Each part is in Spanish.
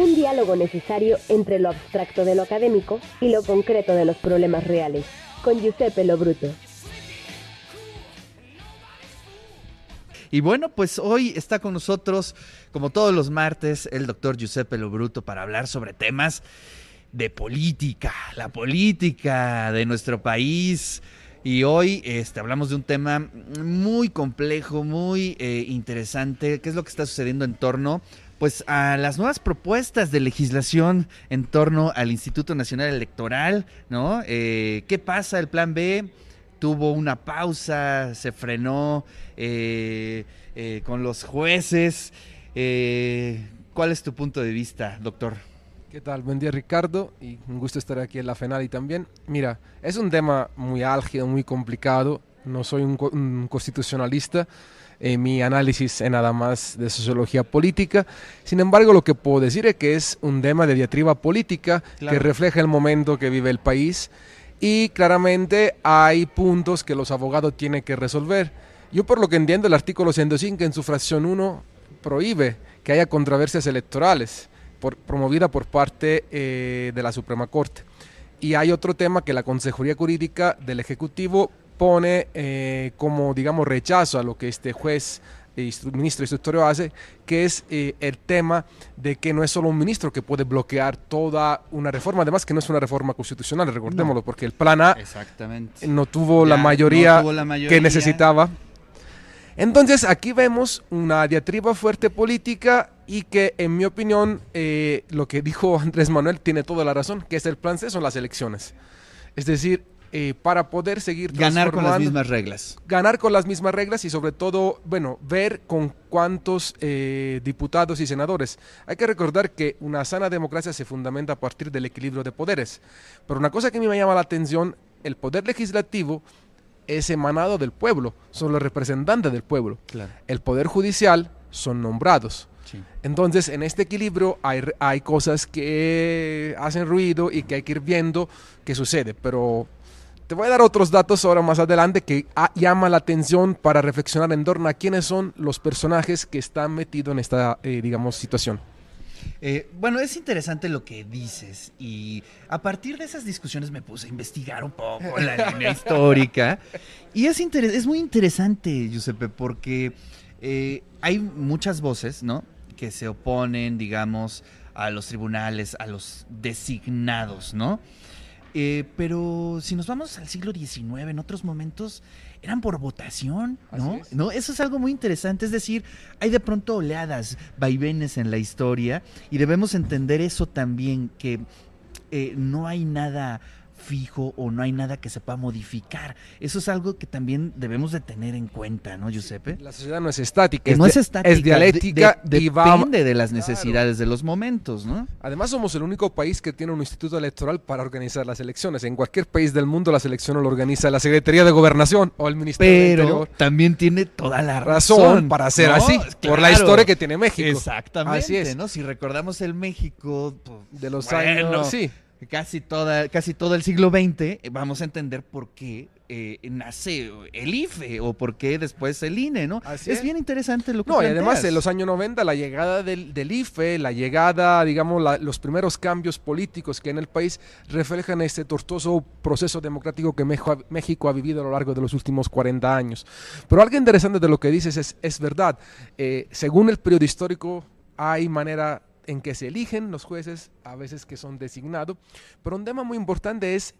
Un diálogo necesario entre lo abstracto de lo académico y lo concreto de los problemas reales. Con Giuseppe Lobruto. Y bueno, pues hoy está con nosotros, como todos los martes, el doctor Giuseppe Lobruto para hablar sobre temas de política, la política de nuestro país. Y hoy este, hablamos de un tema muy complejo, muy eh, interesante, qué es lo que está sucediendo en torno pues a las nuevas propuestas de legislación en torno al Instituto Nacional Electoral, ¿no? Eh, ¿Qué pasa? El plan B tuvo una pausa, se frenó eh, eh, con los jueces. ¿Cuál es tu punto de vista, doctor? ¿Qué tal? Buen día Ricardo y un gusto estar aquí en la FENAL y también. Mira, es un tema muy álgido, muy complicado. No soy un, un constitucionalista eh, mi análisis es nada más de sociología política. Sin embargo, lo que puedo decir es que es un tema de diatriba política que refleja el momento que vive el país y claramente hay puntos que los abogados tienen que resolver. Yo por lo que entiendo el artículo 105 en su fracción 1 prohíbe que haya controversias electorales por, promovida por parte eh, de la Suprema Corte. Y hay otro tema que la Consejería Jurídica del Ejecutivo pone eh, como, digamos, rechazo a lo que este juez eh, ministro instructorio hace, que es eh, el tema de que no es solo un ministro que puede bloquear toda una reforma, además que no es una reforma constitucional, recordémoslo, porque el plan A No, tuvo la mayoría que necesitaba. Entonces aquí vemos una diatriba fuerte política y que en mi opinión lo que dijo Andrés Manuel tiene toda la razón, que es el plan C son las elecciones. Es decir, eh, para poder seguir ganar con las mismas reglas. Ganar con las mismas reglas y sobre todo, bueno, ver con cuántos eh, diputados y senadores. Hay que recordar que una sana democracia se fundamenta a partir del equilibrio de poderes. Pero una cosa que a mí me llama la atención, el poder legislativo es emanado del pueblo, son los representantes del pueblo. El poder judicial son nombrados. Entonces, en este equilibrio hay, hay cosas que hacen ruido y que hay que ir viendo qué sucede, pero te voy a dar otros datos ahora más adelante que llama la atención para reflexionar en torno a quiénes son los personajes que están metidos en esta, eh, digamos, situación. Eh, bueno, es interesante lo que dices y a partir de esas discusiones me puse a investigar un poco la línea histórica y es, es muy interesante, Giuseppe, porque eh, hay muchas voces, ¿no? Que se oponen, digamos, a los tribunales, a los designados, ¿no? Eh, pero si nos vamos al siglo XIX, en otros momentos eran por votación, ¿no? ¿no? Eso es algo muy interesante. Es decir, hay de pronto oleadas, vaivenes en la historia y debemos entender eso también, que eh, no hay nada fijo o no hay nada que se pueda modificar. Eso es algo que también debemos de tener en cuenta, ¿no, Giuseppe? La sociedad no es estática. es no es estática. Es dialéctica. depende de las necesidades de los momentos, ¿no? Además somos el único país que tiene un instituto electoral para organizar las elecciones. En cualquier país del mundo las elecciones lo organiza la Secretaría de Gobernación o el Ministerio Pero Interior. también tiene toda la razón, para hacer así, por la historia que tiene México. Exactamente, así es. ¿no? Si recordamos el México pues, de los años... Sí casi, toda, casi todo el siglo XX, eh, vamos a entender por qué eh, nace el IFE o por qué después el INE, ¿no? es, bien interesante lo que No, y además en los años 90 la llegada del, IFE, la llegada, digamos, los primeros cambios políticos que en el país reflejan este tortuoso proceso democrático que México ha vivido a lo largo de los últimos 40 años. Pero algo interesante de lo que dices es, es verdad. Eh, según el periodo histórico, hay manera en que se eligen los jueces, a veces que son designados, pero un tema muy importante es,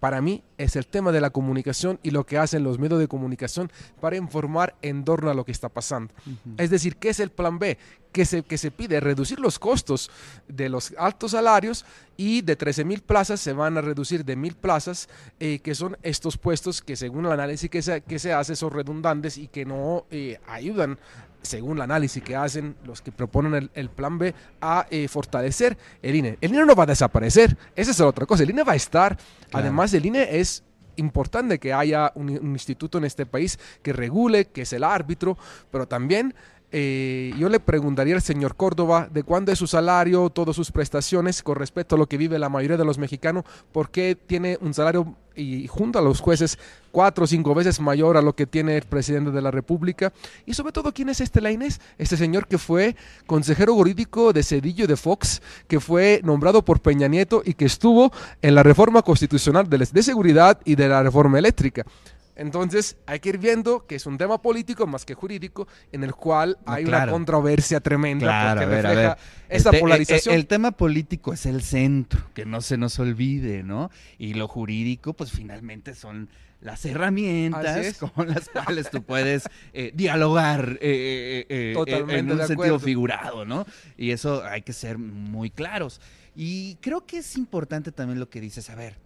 para mí, es el tema de la comunicación y lo que hacen los medios de comunicación para informar en torno a lo que está pasando. Es decir, ¿qué es el plan B? Que se, que se pide reducir los costos de los altos salarios y de 13 mil plazas se van a reducir de mil plazas, eh, que son estos puestos que según el análisis que se, que se hace son redundantes y que no eh, ayudan según el análisis que hacen los que proponen el, plan B, a eh, fortalecer el INE. El INE no va a desaparecer, esa es la otra cosa, el INE va a estar, además el INE es importante que haya un, instituto en este país que regule, que es el árbitro, pero también eh, yo le preguntaría al señor Córdoba de cuándo es su salario, todas sus prestaciones con respecto a lo que vive la mayoría de los mexicanos, por qué tiene un salario y junto a los jueces cuatro o cinco veces mayor a lo que tiene el presidente de la República. Y sobre todo, ¿quién es este Lainez? Este señor que fue consejero jurídico de Cedillo de Fox, que fue nombrado por Peña Nieto y que estuvo en la reforma constitucional de, seguridad y de la reforma eléctrica. Entonces hay que ir viendo que es un tema político más que jurídico en el cual hay una controversia tremenda claro, porque refleja esa polarización. El, tema político es el centro, que no se nos olvide, ¿no? Y lo jurídico, pues finalmente son las herramientas con las cuales tú puedes eh, dialogar eh, eh, en un sentido figurado, ¿no? Y eso hay que ser muy claros. Y creo que es importante también lo que dices, a ver,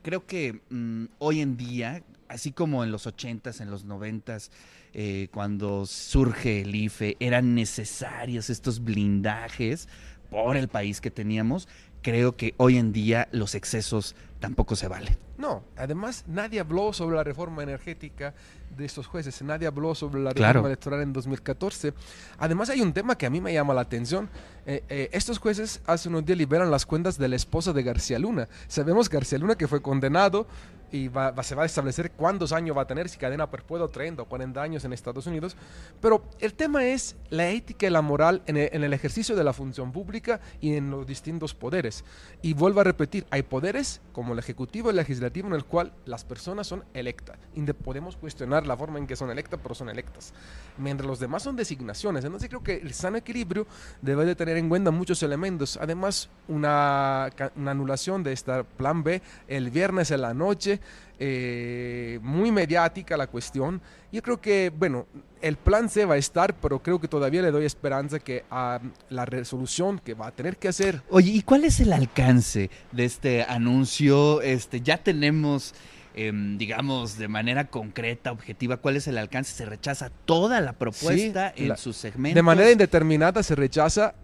creo que mm, hoy en día así como en los 80s, en los 90s, eh, cuando surge el IFE, eran necesarios estos blindajes por el país que teníamos, creo que hoy en día los excesos tampoco se valen. No, además nadie habló sobre la reforma energética de estos jueces, nadie habló sobre la reforma electoral en 2014. Además hay un tema que a mí me llama la atención. Eh, eh, estos jueces hace unos días liberan las cuentas de la esposa de García Luna. Sabemos García Luna que fue condenado y se va a establecer cuántos años va a tener, si cadena perpetua, 30 o 40 años en Estados Unidos. Pero el tema es la ética y la moral en el, ejercicio de la función pública y en los distintos poderes. Y vuelvo a repetir, hay poderes como el ejecutivo y el legislativo en el cual las personas son electas. Podemos cuestionar la forma en que son electas, pero son electas. Mientras los demás son designaciones. Entonces creo que el sano equilibrio debe de tener en cuenta muchos elementos. Además, una, una anulación de este plan B el viernes en la noche eh, muy mediática la cuestión. Yo creo que, bueno, el plan C va a estar, pero creo que todavía le doy esperanza que a la resolución que va a tener que hacer. Oye, ¿y cuál es el alcance de este anuncio? Este, ya tenemos... Em, digamos, de manera concreta, objetiva, cuál es el alcance. Se rechaza toda la propuesta en su segmento. De manera indeterminada se rechaza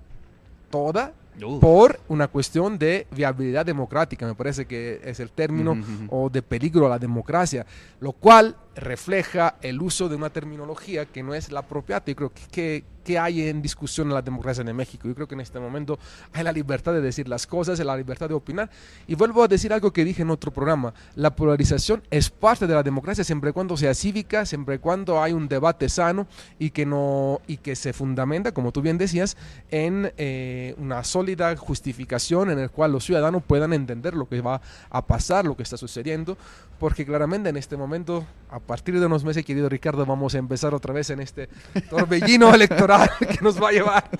toda por una cuestión de viabilidad democrática, me parece que es el término, o de peligro a la democracia, lo cual refleja el uso de una terminología que no es la propia. y creo que, que, hay en discusión en la democracia en México. Yo creo que en este momento hay la libertad de decir las cosas, la libertad de opinar. Y vuelvo a decir algo que dije en otro programa. La polarización es parte de la democracia siempre y cuando sea cívica, siempre y cuando hay un debate sano y que, no, y que se fundamenta, como tú bien decías, en eh, una sólida justificación en el cual los ciudadanos puedan entender lo que va a pasar, lo que está sucediendo, porque claramente en este momento partir de unos meses, querido Ricardo, vamos a empezar otra vez en este torbellino electoral que nos va a llevar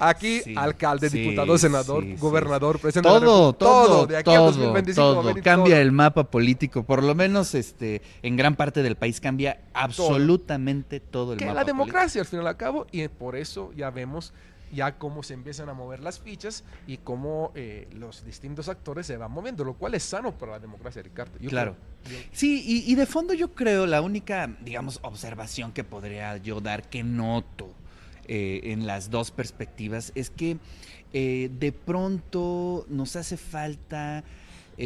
aquí alcalde, diputado, senador, gobernador, presidente todo, todo, de aquí todo, 2025 cambia el mapa político, por lo menos este en gran parte del país cambia absolutamente todo, el que mapa. La democracia al fin y al cabo y por eso ya vemos ya cómo se empiezan a mover las fichas y cómo eh, los distintos actores se van moviendo, lo cual es sano para la democracia, Ricardo. claro. Sí, y, de fondo yo creo la única, digamos, observación que podría yo dar que noto eh, en las dos perspectivas es que eh, de pronto nos hace falta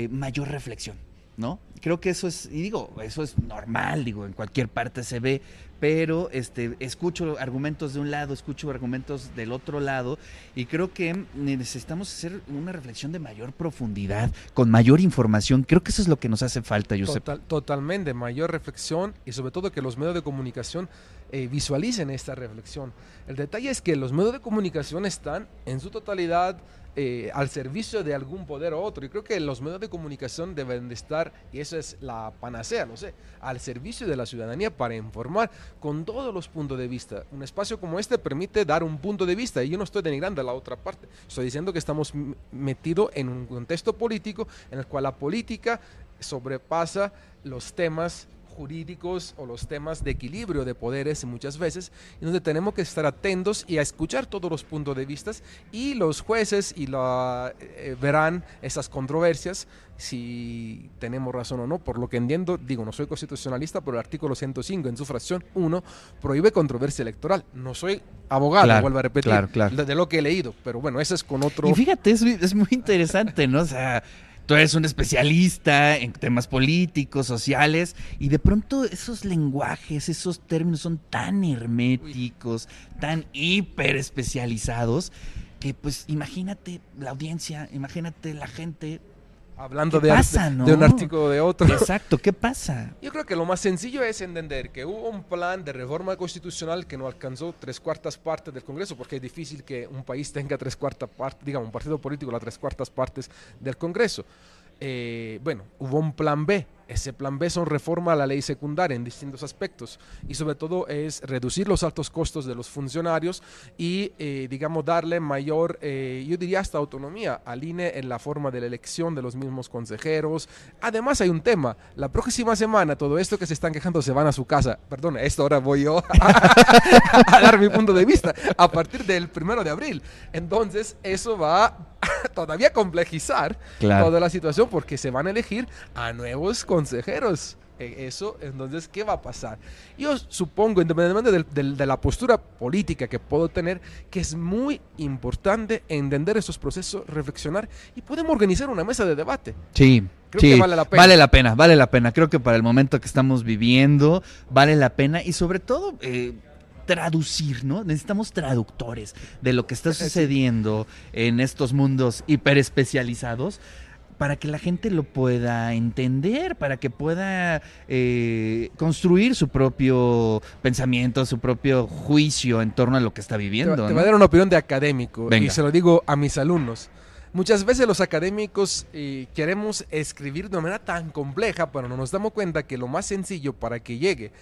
mayor reflexión. ¿no? Creo que eso es, y digo, eso es normal, digo, en cualquier parte se ve, pero este, escucho argumentos de un lado, escucho argumentos del otro lado, y creo que necesitamos hacer una reflexión de mayor profundidad, con mayor información. Creo que eso es lo que nos hace falta, Josep. Total, totalmente, mayor reflexión y sobre todo que los medios de comunicación eh, visualicen esta reflexión. El detalle es que los medios de comunicación están en su totalidad eh, al servicio de algún poder o otro. Y creo que los medios de comunicación deben de estar, y eso es la panacea, no sé, al servicio de la ciudadanía para informar con todos los puntos de vista. Un espacio como este permite dar un punto de vista, y yo no estoy denigrando a la otra parte. Estoy diciendo que estamos metidos en un contexto político en el cual la política sobrepasa los temas jurídicos o los temas de equilibrio de poderes muchas veces, y donde tenemos que estar atentos y a escuchar todos los puntos de vista y los jueces y la, eh, verán esas controversias si tenemos razón o no. Por lo que entiendo, digo, no soy constitucionalista, pero el artículo 105 en su fracción 1 prohíbe controversia electoral. No soy abogado, vuelvo a repetir, De, lo que he leído, pero bueno, eso es con otro... Y fíjate, es, es muy interesante, ¿no? O sea tú eres un especialista en temas políticos, sociales, y de pronto esos lenguajes, esos términos son tan herméticos, tan hiper especializados, que pues imagínate la audiencia, imagínate la gente Hablando ¿Qué de, pasa, de- no? de un artículo de otro. Exacto, ¿qué pasa? Yo creo que lo más sencillo es entender que hubo un plan de reforma constitucional que no alcanzó tres cuartas partes del Congreso, porque es difícil que un país tenga tres cuartas partes, digamos, un partido político las tres cuartas partes del Congreso. Eh, bueno, hubo un plan B. Ese plan B son reforma a la ley secundaria en distintos aspectos y sobre todo es reducir los altos costos de los funcionarios y, eh, digamos, darle mayor, eh, yo diría hasta autonomía al INE en la forma de la elección de los mismos consejeros. Además hay un tema, la próxima semana todo esto que se están quejando se van a su casa. Perdón, esto ahora voy yo a, a dar mi punto de vista a partir del primero de abril. Entonces eso va a todavía complejizar Claro. toda la situación porque se van a elegir a nuevos consejeros. E- Eso, entonces, ¿qué va a pasar? Yo supongo, independientemente del- del- de la postura política que puedo tener, que es muy importante entender estos procesos, reflexionar y podemos organizar una mesa de debate. Sí, Creo sí, que vale la pena. Vale la pena, vale la pena. Creo que para el momento que estamos viviendo, vale la pena y sobre todo eh, traducir, ¿no? Necesitamos traductores de lo que está sucediendo en estos mundos hiperespecializados para que la gente lo pueda entender, para que pueda eh, construir su propio pensamiento, su propio juicio en torno a lo que está Te, viviendo. va- te ¿no? voy a dar una opinión de académico y se lo digo a mis alumnos. Muchas veces los académicos eh, queremos escribir de una manera tan compleja, pero no nos damos cuenta que lo más sencillo para que llegue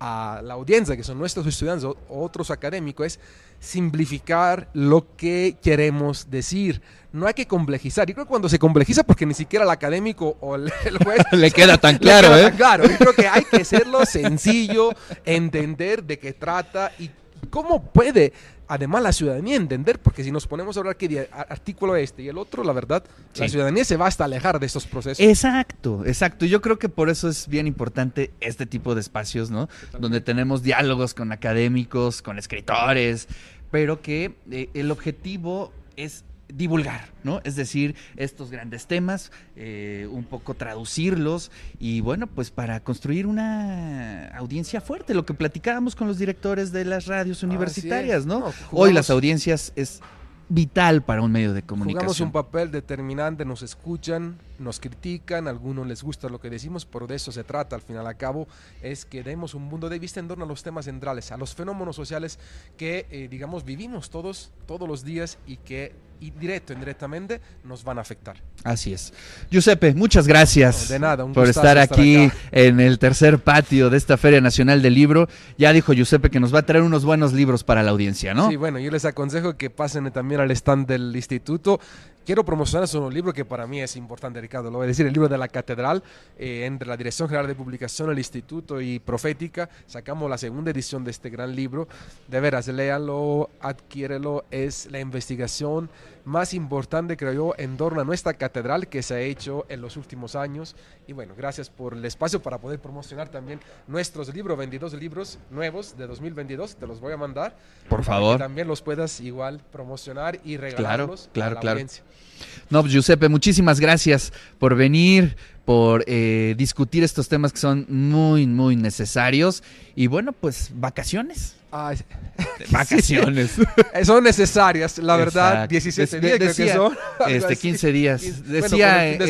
a la audiencia, que son nuestros estudiantes o otros académicos, es simplificar lo que queremos decir. No hay que complejizar. Yo creo que cuando se complejiza, porque ni siquiera el académico o el, el juez Le queda tan claro, queda ¿eh? tan claro. Yo creo que hay que hacerlo sencillo, entender de qué trata y cómo puede, además, la ciudadanía entender, porque si nos ponemos a hablar que de artículo este y el otro, la verdad, la ciudadanía se va hasta alejar de estos procesos. Exacto, exacto. Yo creo que por eso es bien importante este tipo de espacios, ¿no? Donde tenemos diálogos con académicos, con escritores, pero que eh, el objetivo es divulgar, ¿no? Es decir, estos grandes temas, eh, un poco traducirlos y bueno, pues para construir una audiencia fuerte, lo que platicábamos con los directores de las radios universitarias, ¿no? No, Hoy jugamos- las audiencias es vital para un medio de Jugamos comunicación. un papel determinante, nos escuchan, nos critican, a algunos les gusta lo que decimos, pero de eso se trata al final a cabo, es que demos un punto de vista en torno a los temas centrales, a los fenómenos sociales que, eh, digamos, vivimos todos, todos los días y que, y directo indirectamente, nos van a afectar. Así es. Giuseppe, muchas gracias No, de nada, un por estar estar aquí acá. en el tercer patio de esta Feria Nacional del Libro. Ya dijo Giuseppe que nos va a traer unos buenos libros para la audiencia, ¿no? Sí, bueno, yo les aconsejo que pasen también al stand del instituto. Quiero promocionar un libro que para mí es importante, Lo voy a decir, el libro de la catedral, eh, entre la Dirección General de Publicación, el Instituto y Profética. Sacamos la segunda edición de este gran libro. De veras, léanlo, adquiérelo. Es la investigación más importante, creo yo, en torno a nuestra catedral que se ha hecho en los últimos años. Y bueno, gracias por el espacio para poder promocionar también nuestros libros, 22 libros nuevos de 2022. Te los voy a mandar. Por para favor. Que también los puedas igual promocionar y regalarlos claro, a la claro. audiencia. No, pues, Giuseppe, muchísimas gracias por venir, por eh, discutir estos temas que son muy, muy necesarios. Y bueno, pues vacaciones. Vacaciones. son necesarias, la verdad, Exacto. 17 Des- días creo que son. Este, así. 15 días. 15,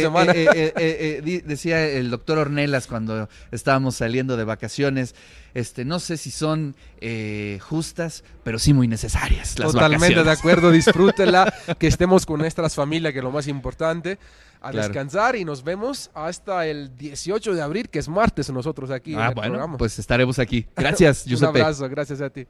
bueno, Decía, de eh, eh, eh, decía el doctor Ornelas cuando estábamos saliendo de vacaciones, este, no sé si son eh, justas, pero sí muy necesarias las Totalmente de acuerdo, disfrútenla, que estemos con nuestras familias, que es lo más importante, a Claro. descansar y nos vemos hasta el 18 de abril, que es martes nosotros aquí en Ah, el bueno, programa. pues estaremos aquí. Gracias, Un Giuseppe. abrazo, gracias a ti.